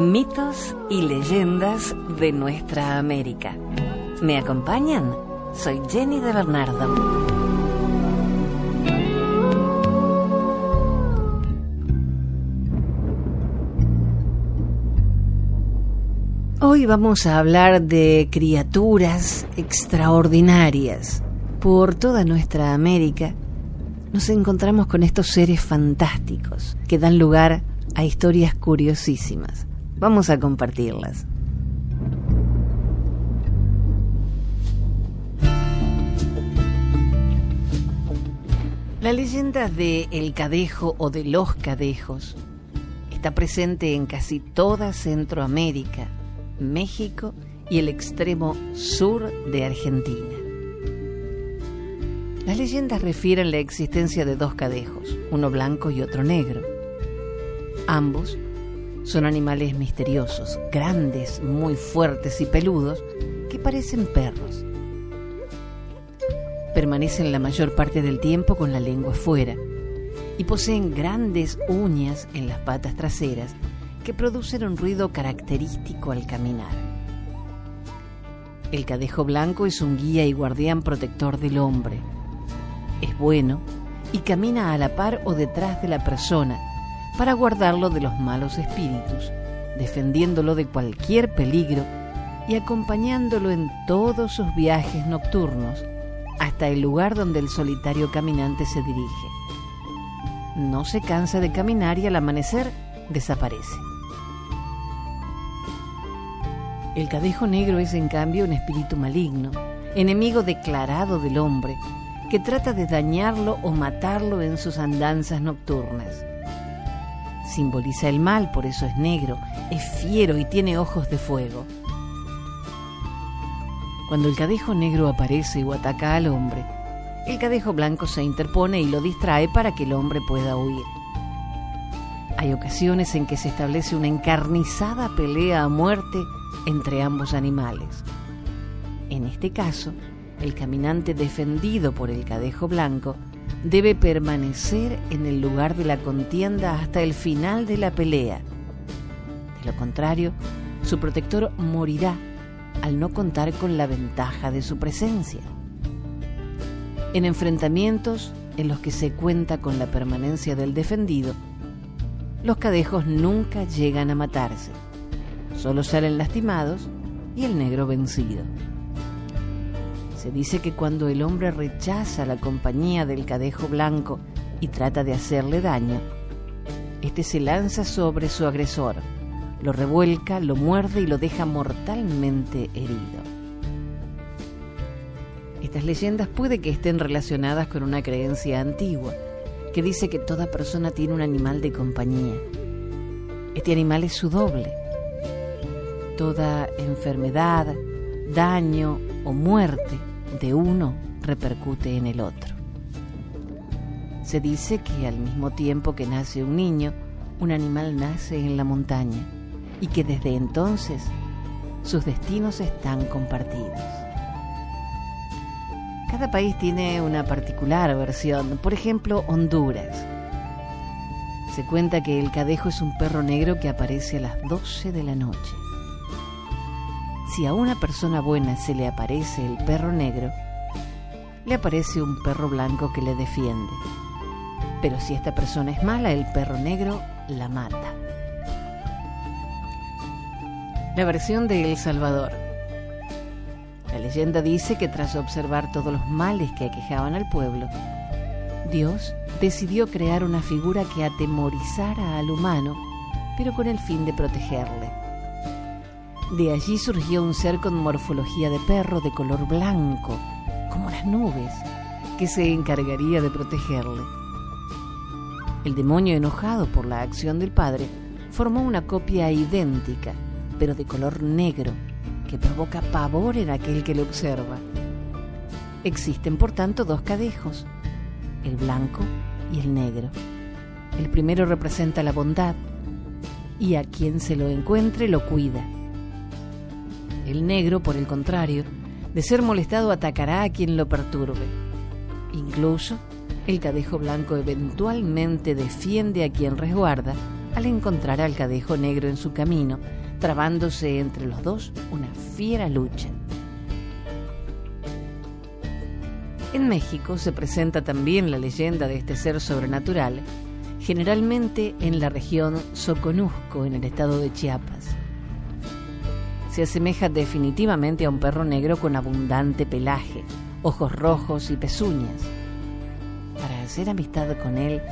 Mitos y leyendas de nuestra América. ¿Me acompañan? Soy Jenny de Bernardo. Hoy vamos a hablar de criaturas extraordinarias. Por toda nuestra América nos encontramos con estos seres fantásticos que dan lugar a historias curiosísimas. Vamos a compartirlas. La leyenda de El Cadejo o de los Cadejos está presente en casi toda Centroamérica, México y el extremo sur de Argentina. Las leyendas refieren la existencia de dos cadejos, uno blanco y otro negro. Ambos son animales misteriosos, grandes, muy fuertes y peludos, que parecen perros. Permanecen la mayor parte del tiempo con la lengua fuera y poseen grandes uñas en las patas traseras que producen un ruido característico al caminar. El cadejo blanco es un guía y guardián protector del hombre. Es bueno y camina a la par o detrás de la persona para guardarlo de los malos espíritus, defendiéndolo de cualquier peligro y acompañándolo en todos sus viajes nocturnos hasta el lugar donde el solitario caminante se dirige. No se cansa de caminar y al amanecer desaparece. El cadejo negro es en cambio un espíritu maligno, enemigo declarado del hombre, que trata de dañarlo o matarlo en sus andanzas nocturnas. Simboliza el mal, por eso es negro, es fiero y tiene ojos de fuego. Cuando el cadejo negro aparece o ataca al hombre, el cadejo blanco se interpone y lo distrae para que el hombre pueda huir. Hay ocasiones en que se establece una encarnizada pelea a muerte entre ambos animales. En este caso, el caminante defendido por el cadejo blanco debe permanecer en el lugar de la contienda hasta el final de la pelea. De lo contrario, su protector morirá al no contar con la ventaja de su presencia. En enfrentamientos en los que se cuenta con la permanencia del defendido, los cadejos nunca llegan a matarse, solo salen lastimados y el negro vencido. Se dice que cuando el hombre rechaza la compañía del cadejo blanco y trata de hacerle daño, este se lanza sobre su agresor, lo revuelca, lo muerde y lo deja mortalmente herido. Estas leyendas puede que estén relacionadas con una creencia antigua que dice que toda persona tiene un animal de compañía. Este animal es su doble. Toda enfermedad, daño o muerte de uno repercute en el otro. Se dice que al mismo tiempo que nace un niño, un animal nace en la montaña y que desde entonces sus destinos están compartidos. Cada país tiene una particular versión, por ejemplo Honduras. Se cuenta que el cadejo es un perro negro que aparece a las 12 de la noche. Si a una persona buena se le aparece el perro negro, le aparece un perro blanco que le defiende. Pero si esta persona es mala, el perro negro la mata. La versión de El Salvador. La leyenda dice que tras observar todos los males que aquejaban al pueblo, Dios decidió crear una figura que atemorizara al humano, pero con el fin de protegerle. De allí surgió un ser con morfología de perro de color blanco, como las nubes, que se encargaría de protegerle. El demonio, enojado por la acción del padre, formó una copia idéntica, pero de color negro, que provoca pavor en aquel que le observa. Existen, por tanto, dos cadejos, el blanco y el negro. El primero representa la bondad y a quien se lo encuentre lo cuida. El negro, por el contrario, de ser molestado atacará a quien lo perturbe. Incluso el cadejo blanco eventualmente defiende a quien resguarda al encontrar al cadejo negro en su camino, trabándose entre los dos una fiera lucha. En México se presenta también la leyenda de este ser sobrenatural, generalmente en la región Soconusco, en el estado de Chiapas. Se asemeja definitivamente a un perro negro con abundante pelaje, ojos rojos y pezuñas. Para hacer amistad con él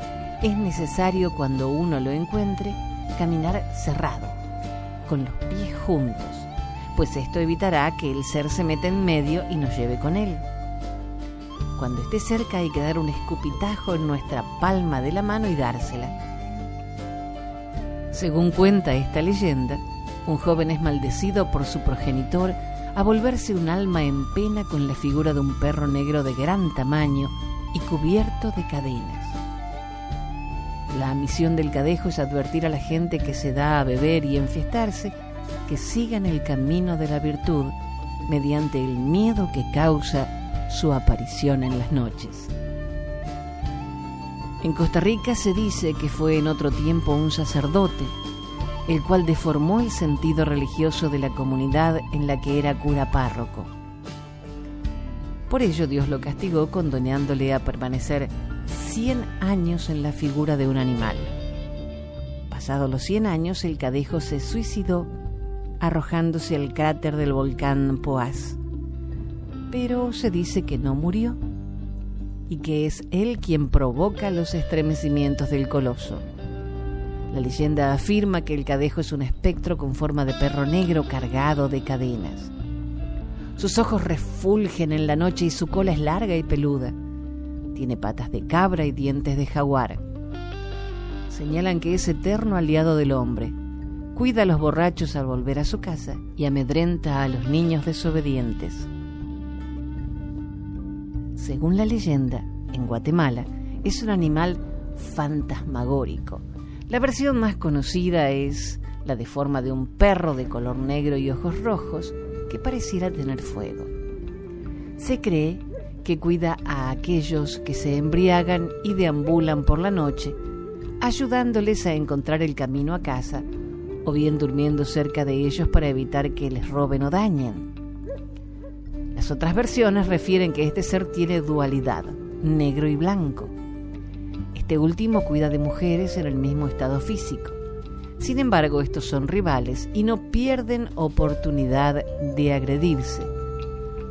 es necesario cuando uno lo encuentre caminar cerrado, con los pies juntos, pues esto evitará que el ser se meta en medio y nos lleve con él. Cuando esté cerca hay que dar un escupitajo en nuestra palma de la mano y dársela. Según cuenta esta leyenda, un joven es maldecido por su progenitor a volverse un alma en pena con la figura de un perro negro de gran tamaño y cubierto de cadenas. La misión del cadejo es advertir a la gente que se da a beber y enfiestarse que sigan el camino de la virtud mediante el miedo que causa su aparición en las noches. En Costa Rica se dice que fue en otro tiempo un sacerdote, el cual deformó el sentido religioso de la comunidad en la que era cura párroco. Por ello Dios lo castigó condoneándole a permanecer 100 años en la figura de un animal. Pasados los 100 años, el cadejo se suicidó arrojándose al cráter del volcán Poás. Pero se dice que no murió y que es él quien provoca los estremecimientos del coloso. La leyenda afirma que el cadejo es un espectro con forma de perro negro cargado de cadenas. Sus ojos refulgen en la noche y su cola es larga y peluda. Tiene patas de cabra y dientes de jaguar. Señalan que es eterno aliado del hombre. Cuida a los borrachos al volver a su casa y amedrenta a los niños desobedientes. Según la leyenda, en Guatemala es un animal fantasmagórico. La versión más conocida es la de forma de un perro de color negro y ojos rojos que pareciera tener fuego. Se cree que cuida a aquellos que se embriagan y deambulan por la noche, ayudándoles a encontrar el camino a casa o bien durmiendo cerca de ellos para evitar que les roben o dañen. Las otras versiones refieren que este ser tiene dualidad, negro y blanco. Este último cuida de mujeres en el mismo estado físico. Sin embargo, estos son rivales y no pierden oportunidad de agredirse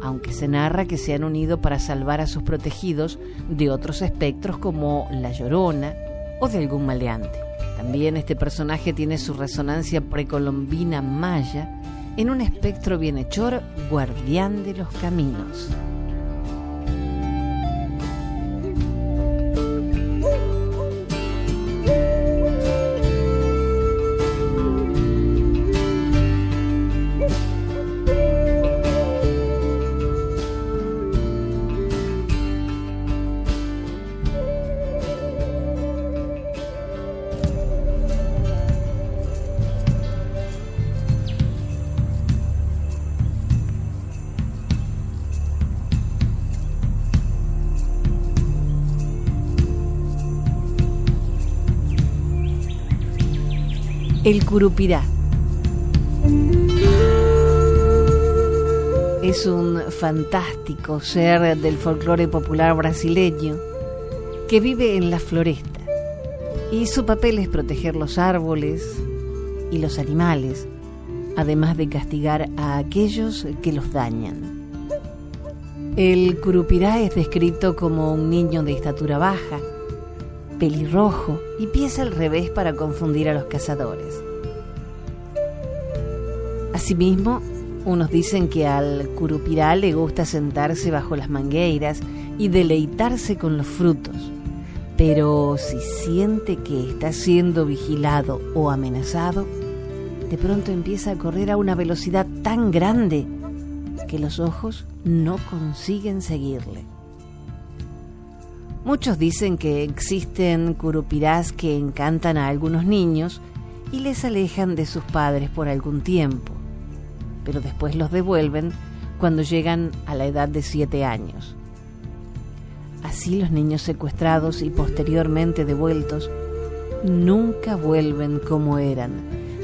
aunque se narra que se han unido para salvar a sus protegidos de otros espectros como la llorona o de algún maleante. También este personaje tiene su resonancia precolombina maya en un espectro bienhechor guardián de los caminos. Curupirá. Es un fantástico ser del folclore popular brasileño que vive en la floresta y su papel es proteger los árboles y los animales, además de castigar a aquellos que los dañan. El curupirá es descrito como un niño de estatura baja, pelirrojo y pies al revés para confundir a los cazadores. Asimismo, unos dicen que al curupirá le gusta sentarse bajo las mangueiras y deleitarse con los frutos, pero si siente que está siendo vigilado o amenazado, de pronto empieza a correr a una velocidad tan grande que los ojos no consiguen seguirle. Muchos dicen que existen curupirás que encantan a algunos niños y les alejan de sus padres por algún tiempo, pero después los devuelven cuando llegan a la edad de siete años. Así los niños secuestrados y posteriormente devueltos nunca vuelven como eran,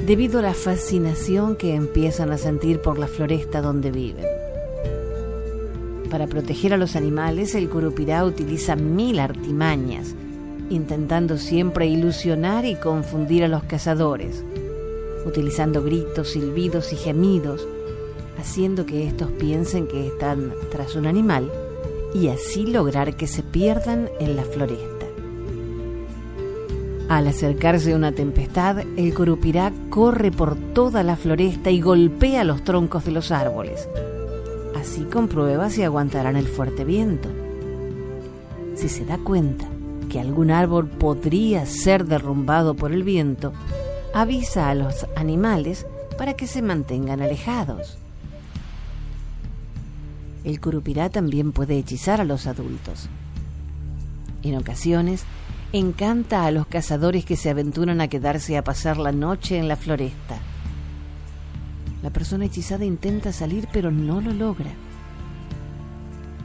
debido a la fascinación que empiezan a sentir por la floresta donde viven. Para proteger a los animales, el curupirá utiliza mil artimañas, intentando siempre ilusionar y confundir a los cazadores, utilizando gritos, silbidos y gemidos, haciendo que estos piensen que están tras un animal y así lograr que se pierdan en la floresta. Al acercarse una tempestad, el curupirá corre por toda la floresta y golpea los troncos de los árboles Así comprueba si aguantarán el fuerte viento. Si se da cuenta que algún árbol podría ser derrumbado por el viento, avisa a los animales para que se mantengan alejados. El curupirá también puede hechizar a los adultos. En ocasiones, encanta a los cazadores que se aventuran a quedarse a pasar la noche en la floresta. La persona hechizada intenta salir pero no lo logra.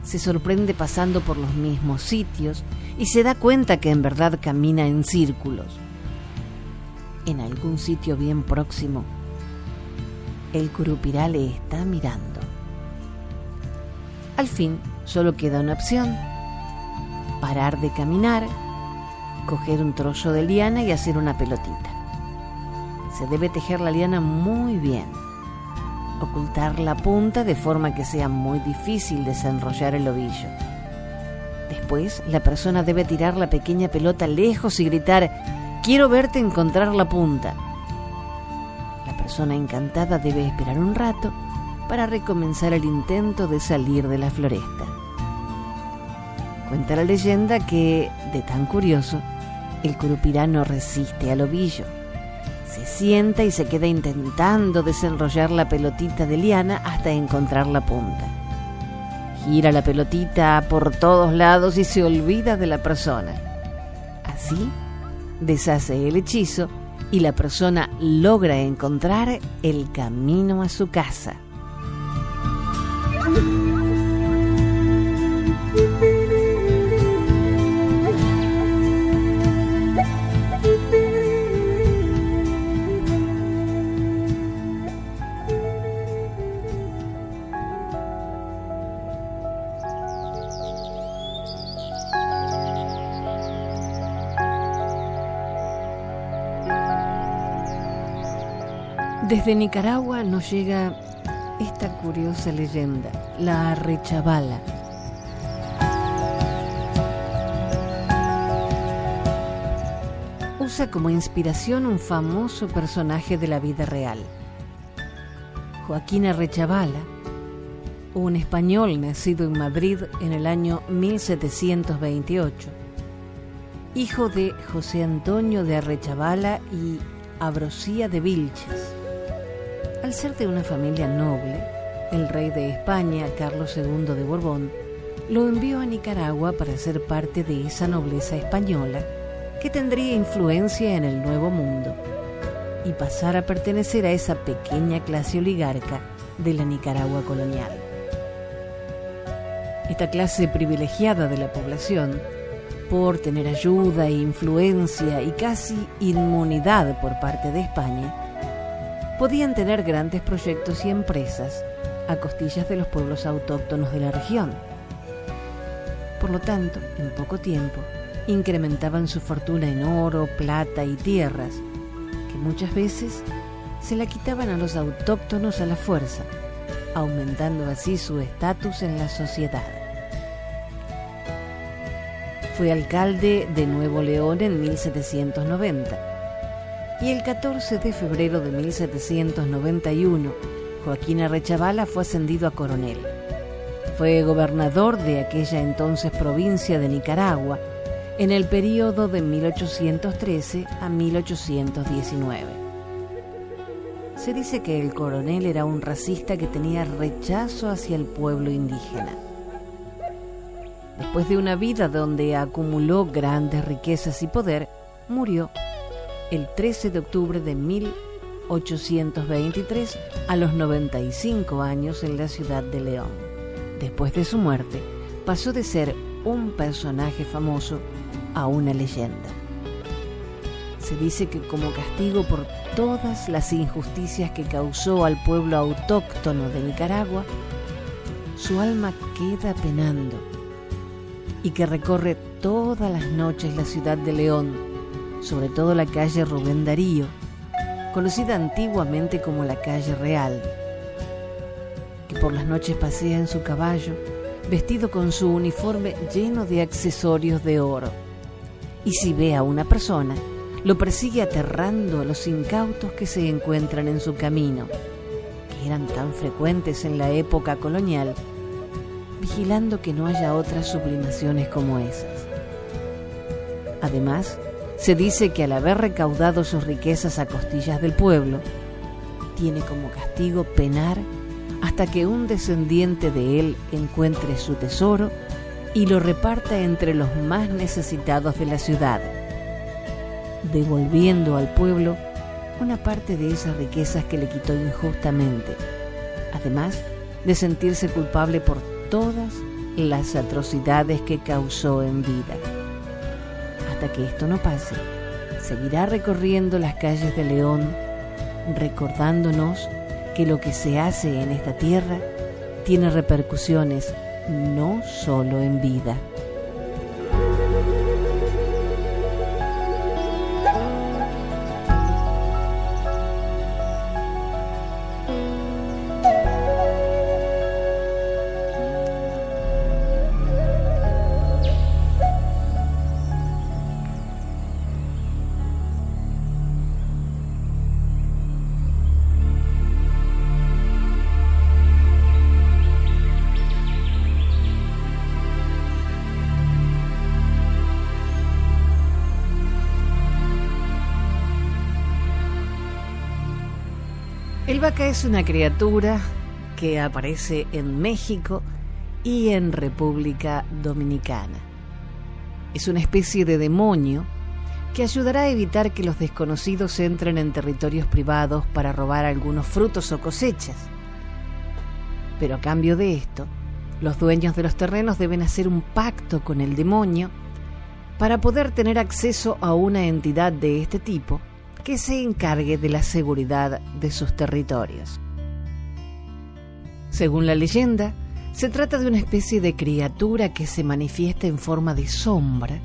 Se sorprende pasando por los mismos sitios y se da cuenta que en verdad camina en círculos. En algún sitio bien próximo, el curupirá le está mirando. Al fin, solo queda una opción. Parar de caminar, coger un trozo de liana y hacer una pelotita. Se debe tejer la liana muy bien ocultar la punta de forma que sea muy difícil desenrollar el ovillo. Después, la persona debe tirar la pequeña pelota lejos y gritar, quiero verte encontrar la punta. La persona encantada debe esperar un rato para recomenzar el intento de salir de la floresta. Cuenta la leyenda que, de tan curioso, el curupirá no resiste al ovillo se sienta y se queda intentando desenrollar la pelotita de liana hasta encontrar la punta. Gira la pelotita por todos lados y se olvida de la persona. Así, deshace el hechizo y la persona logra encontrar el camino a su casa. Desde Nicaragua nos llega esta curiosa leyenda, la Arrechabala. Usa como inspiración un famoso personaje de la vida real. Joaquín Arrechabala, un español nacido en Madrid en el año 1728, hijo de José Antonio de Arrechabala y Abrosía de Vilches al ser de una familia noble, el rey de España, Carlos II de Borbón, lo envió a Nicaragua para ser parte de esa nobleza española que tendría influencia en el Nuevo Mundo y pasar a pertenecer a esa pequeña clase oligarca de la Nicaragua colonial. Esta clase privilegiada de la población, por tener ayuda influencia y casi inmunidad por parte de España, podían tener grandes proyectos y empresas a costillas de los pueblos autóctonos de la región. Por lo tanto, en poco tiempo, incrementaban su fortuna en oro, plata y tierras, que muchas veces se la quitaban a los autóctonos a la fuerza, aumentando así su estatus en la sociedad. Fue alcalde de Nuevo León en 1790 y el 14 de febrero de 1791, Joaquín Arrechavala fue ascendido a coronel. Fue gobernador de aquella entonces provincia de Nicaragua en el período de 1813 a 1819. Se dice que el coronel era un racista que tenía rechazo hacia el pueblo indígena. Después de una vida donde acumuló grandes riquezas y poder, murió el 13 de octubre de 1823 a los 95 años en la ciudad de León. Después de su muerte, pasó de ser un personaje famoso a una leyenda. Se dice que como castigo por todas las injusticias que causó al pueblo autóctono de Nicaragua, su alma queda penando y que recorre todas las noches la ciudad de León, sobre todo la calle Rubén Darío, conocida antiguamente como la calle Real, que por las noches pasea en su caballo, vestido con su uniforme lleno de accesorios de oro. Y si ve a una persona, lo persigue aterrando a los incautos que se encuentran en su camino, que eran tan frecuentes en la época colonial, vigilando que no haya otras sublimaciones como esas. Además, se dice que al haber recaudado sus riquezas a costillas del pueblo, tiene como castigo penar hasta que un descendiente de él encuentre su tesoro y lo reparta entre los más necesitados de la ciudad devolviendo al pueblo una parte de esas riquezas que le quitó injustamente, además de sentirse culpable por todas las atrocidades que causó en vida. Hasta que esto no pase, seguirá recorriendo las calles de León, recordándonos que lo que se hace en esta tierra tiene repercusiones no solo en vida. El vaca es una criatura que aparece en México y en República Dominicana. Es una especie de demonio que ayudará a evitar que los desconocidos entren en territorios privados para robar algunos frutos o cosechas. Pero a cambio de esto, los dueños de los terrenos deben hacer un pacto con el demonio para poder tener acceso a una entidad de este tipo que se encargue de la seguridad de sus territorios. Según la leyenda, se trata de una especie de criatura que se manifiesta en forma de sombra,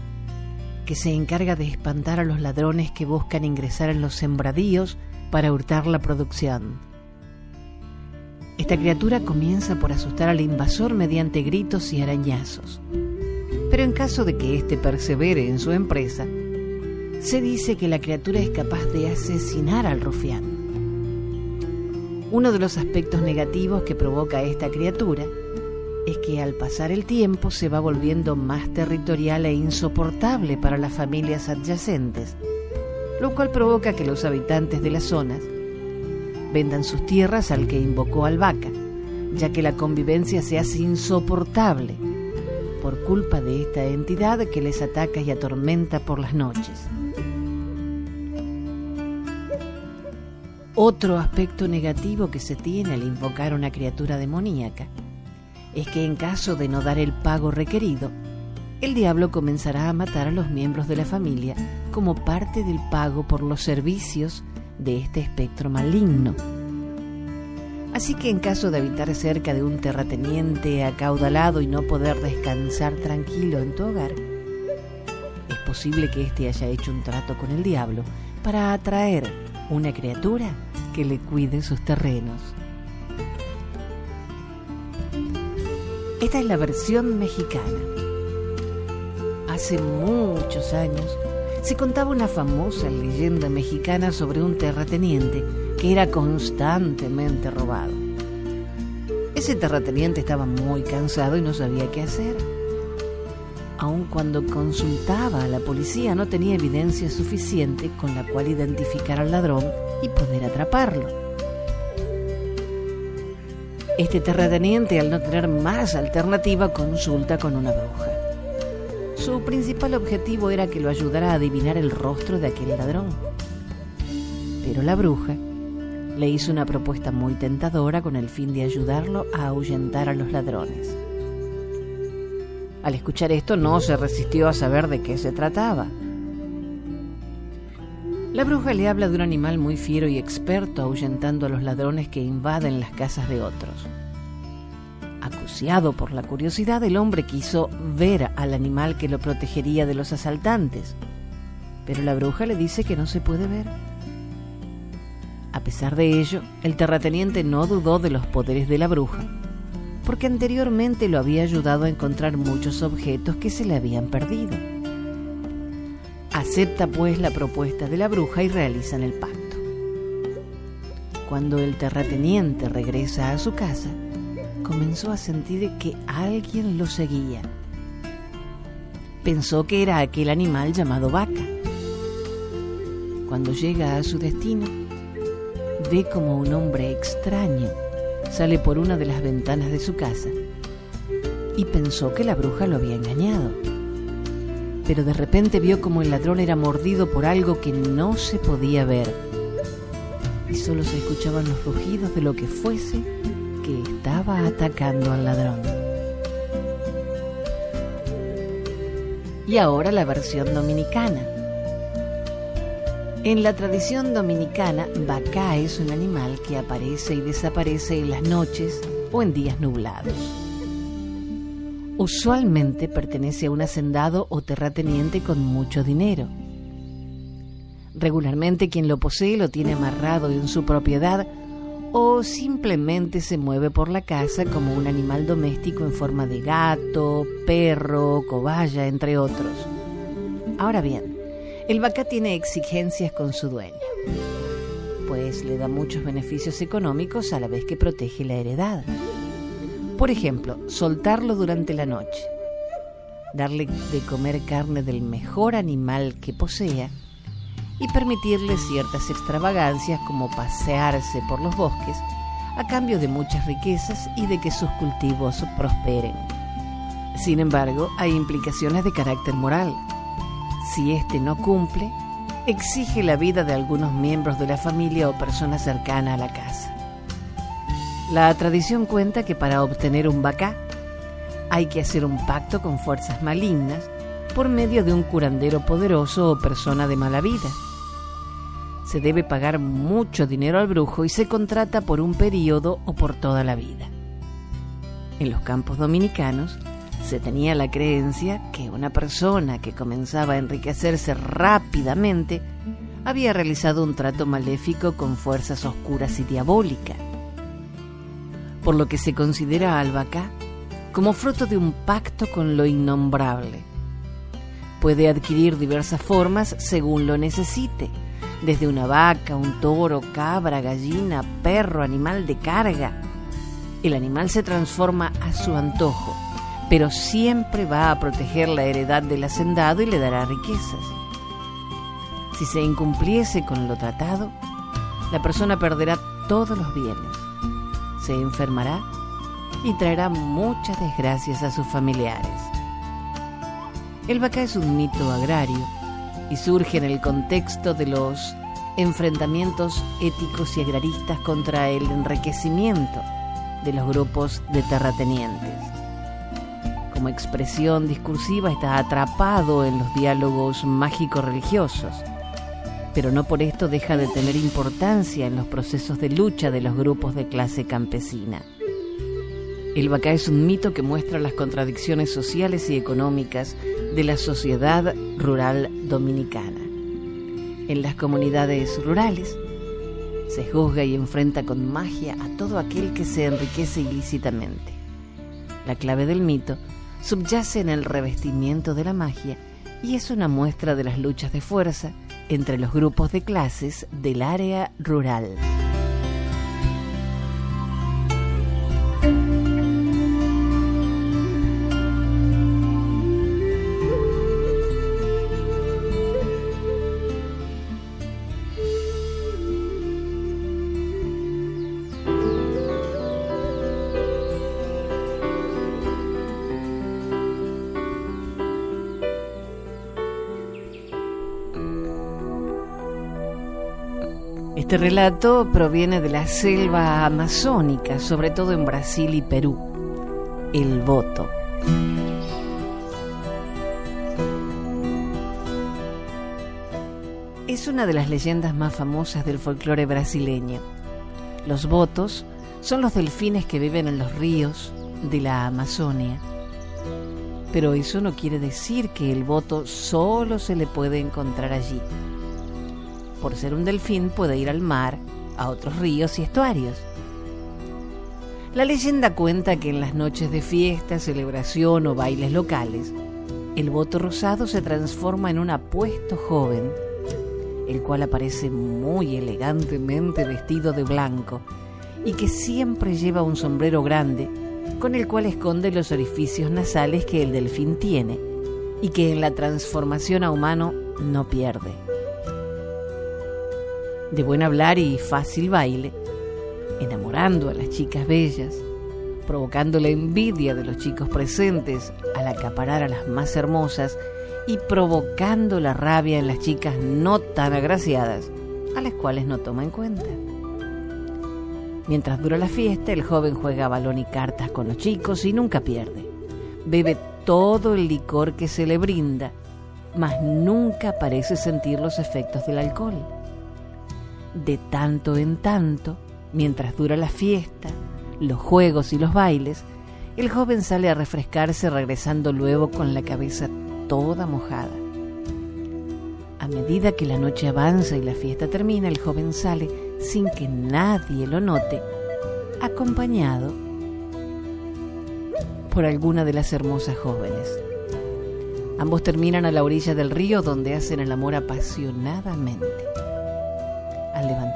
que se encarga de espantar a los ladrones que buscan ingresar en los sembradíos para hurtar la producción. Esta criatura comienza por asustar al invasor mediante gritos y arañazos. Pero en caso de que éste persevere en su empresa, se dice que la criatura es capaz de asesinar al rufián. Uno de los aspectos negativos que provoca esta criatura es que al pasar el tiempo se va volviendo más territorial e insoportable para las familias adyacentes, lo cual provoca que los habitantes de las zonas vendan sus tierras al que invocó al vaca, ya que la convivencia se hace insoportable por culpa de esta entidad que les ataca y atormenta por las noches. Otro aspecto negativo que se tiene al invocar una criatura demoníaca es que en caso de no dar el pago requerido, el diablo comenzará a matar a los miembros de la familia como parte del pago por los servicios de este espectro maligno. Así que en caso de habitar cerca de un terrateniente acaudalado y no poder descansar tranquilo en tu hogar, es posible que éste haya hecho un trato con el diablo para atraer una criatura que le cuide sus terrenos. Esta es la versión mexicana. Hace muchos años se contaba una famosa leyenda mexicana sobre un terrateniente que era constantemente robado. Ese terrateniente estaba muy cansado y no sabía qué hacer aun cuando consultaba a la policía no tenía evidencia suficiente con la cual identificar al ladrón y poder atraparlo. Este terrateniente, al no tener más alternativa, consulta con una bruja. Su principal objetivo era que lo ayudara a adivinar el rostro de aquel ladrón. Pero la bruja le hizo una propuesta muy tentadora con el fin de ayudarlo a ahuyentar a los ladrones. Al escuchar esto no se resistió a saber de qué se trataba. La bruja le habla de un animal muy fiero y experto ahuyentando a los ladrones que invaden las casas de otros. Acuciado por la curiosidad, el hombre quiso ver al animal que lo protegería de los asaltantes, pero la bruja le dice que no se puede ver. A pesar de ello, el terrateniente no dudó de los poderes de la bruja, porque anteriormente lo había ayudado a encontrar muchos objetos que se le habían perdido. Acepta pues la propuesta de la bruja y realizan el pacto. Cuando el terrateniente regresa a su casa, comenzó a sentir que alguien lo seguía. Pensó que era aquel animal llamado vaca. Cuando llega a su destino, ve como un hombre extraño sale por una de las ventanas de su casa y pensó que la bruja lo había engañado pero de repente vio como el ladrón era mordido por algo que no se podía ver. Y solo se escuchaban los rugidos de lo que fuese que estaba atacando al ladrón. Y ahora la versión dominicana. En la tradición dominicana, Bacá es un animal que aparece y desaparece en las noches o en días nublados. Usualmente pertenece a un hacendado o terrateniente con mucho dinero. Regularmente quien lo posee lo tiene amarrado en su propiedad o simplemente se mueve por la casa como un animal doméstico en forma de gato, perro, cobaya, entre otros. Ahora bien, el vaca tiene exigencias con su dueño, pues le da muchos beneficios económicos a la vez que protege la heredad. Por ejemplo, soltarlo durante la noche, darle de comer carne del mejor animal que posea y permitirle ciertas extravagancias como pasearse por los bosques a cambio de muchas riquezas y de que sus cultivos prosperen. Sin embargo, hay implicaciones de carácter moral. Si éste no cumple, exige la vida de algunos miembros de la familia o persona cercana a la casa. La tradición cuenta que para obtener un bacá hay que hacer un pacto con fuerzas malignas por medio de un curandero poderoso o persona de mala vida. Se debe pagar mucho dinero al brujo y se contrata por un periodo o por toda la vida. En los campos dominicanos se tenía la creencia que una persona que comenzaba a enriquecerse rápidamente había realizado un trato maléfico con fuerzas oscuras y diabólicas por lo que se considera al como fruto de un pacto con lo innombrable. Puede adquirir diversas formas según lo necesite, desde una vaca, un toro, cabra, gallina, perro, animal de carga. El animal se transforma a su antojo, pero siempre va a proteger la heredad del hacendado y le dará riquezas. Si se incumpliese con lo tratado, la persona perderá todos los bienes se enfermará y traerá muchas desgracias a sus familiares. El vaca es un mito agrario y surge en el contexto de los enfrentamientos éticos y agraristas contra el enriquecimiento de los grupos de terratenientes. Expresión discursiva está atrapado en los diálogos mágico-religiosos pero no por esto deja de tener importancia en los procesos de lucha de los grupos de clase campesina. El Bacá es un mito que muestra las contradicciones sociales y económicas de la sociedad rural dominicana. En las comunidades rurales se juzga y enfrenta con magia a todo aquel que se enriquece ilícitamente. La clave del mito subyace en el revestimiento de la magia y es una muestra de las luchas de fuerza entre los grupos de clases del área rural. Este relato proviene de la selva amazónica, sobre todo en Brasil y Perú. El voto. es una de las leyendas más famosas del folclore brasileño. Los votos son los delfines que viven en los ríos de la Amazonia. Pero eso no quiere decir que el voto solo se le puede encontrar allí. Por ser un delfín puede ir al mar, a otros ríos y estuarios. La leyenda cuenta que en las noches de fiesta, celebración o bailes locales, el voto rosado se transforma en un apuesto joven, el cual aparece muy elegantemente vestido de blanco y que siempre lleva un sombrero grande con el cual esconde los orificios nasales que el delfín tiene y que en la transformación a humano no pierde. De buen hablar y fácil baile, enamorando a las chicas bellas, provocando la envidia de los chicos presentes al acaparar a las más hermosas y provocando la rabia en las chicas no tan agraciadas, a las cuales no toma en cuenta. Mientras dura la fiesta, el joven juega balón y cartas con los chicos y nunca pierde. Bebe todo el licor que se le brinda, mas nunca parece sentir los efectos del alcohol. De tanto en tanto, mientras dura la fiesta, los juegos y los bailes, el joven sale a refrescarse regresando luego con la cabeza toda mojada. A medida que la noche avanza y la fiesta termina, el joven sale sin que nadie lo note, acompañado por alguna de las hermosas jóvenes. Ambos terminan a la orilla del río donde hacen el amor apasionadamente.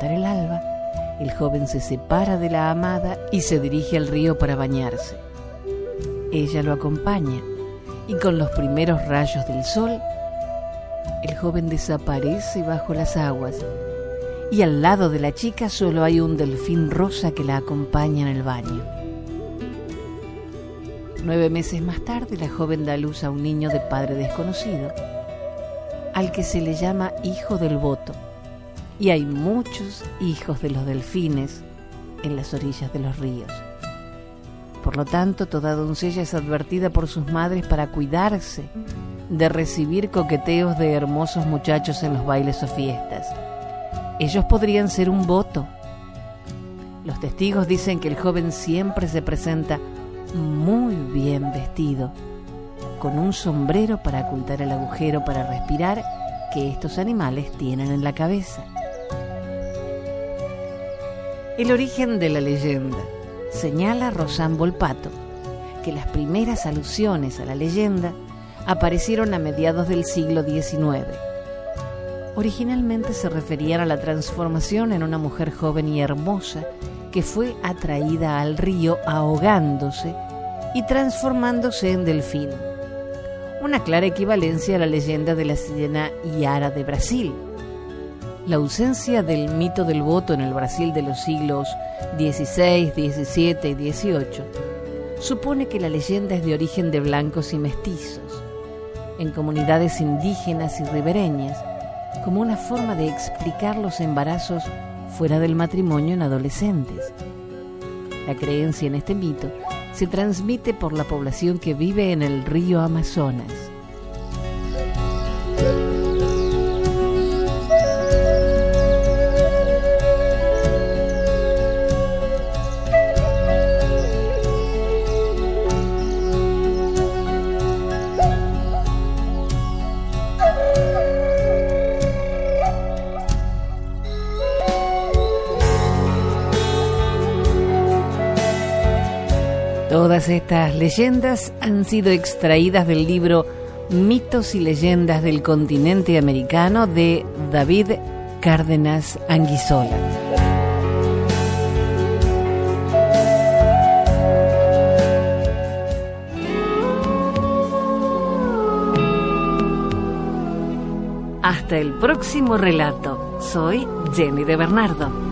El alba, el joven se separa de la amada y se dirige al río para bañarse. Ella lo acompaña y con los primeros rayos del sol, el joven desaparece bajo las aguas y al lado de la chica solo hay un delfín rosa que la acompaña en el baño. Nueve meses más tarde, la joven da luz a un niño de padre desconocido, al que se le llama hijo del voto, y hay muchos hijos de los delfines en las orillas de los ríos. Por lo tanto, toda doncella es advertida por sus madres para cuidarse de recibir coqueteos de hermosos muchachos en los bailes o fiestas ellos podrían ser un voto. Los testigos dicen que el joven siempre se presenta muy bien vestido, con un sombrero para ocultar el agujero para respirar que estos animales tienen en la cabeza. El origen de la leyenda señala Rosan Volpato que las primeras alusiones a la leyenda aparecieron a mediados del siglo XIX originalmente se referían a la transformación en una mujer joven y hermosa que fue atraída al río ahogándose y transformándose en delfín. Una clara equivalencia a la leyenda de la sirena Yara de Brasil. La ausencia del mito del voto en el Brasil de los siglos XVI, XVII y XVIII supone que la leyenda es de origen de blancos y mestizos. En comunidades indígenas y ribereñas, como una forma de explicar los embarazos fuera del matrimonio en adolescentes. La creencia en este mito se transmite por la población que vive en el río Amazonas. Estas leyendas han sido extraídas del libro Mitos y leyendas del continente americano de David Cárdenas Anguisola. Hasta el próximo relato. Soy Jenny de Bernardo.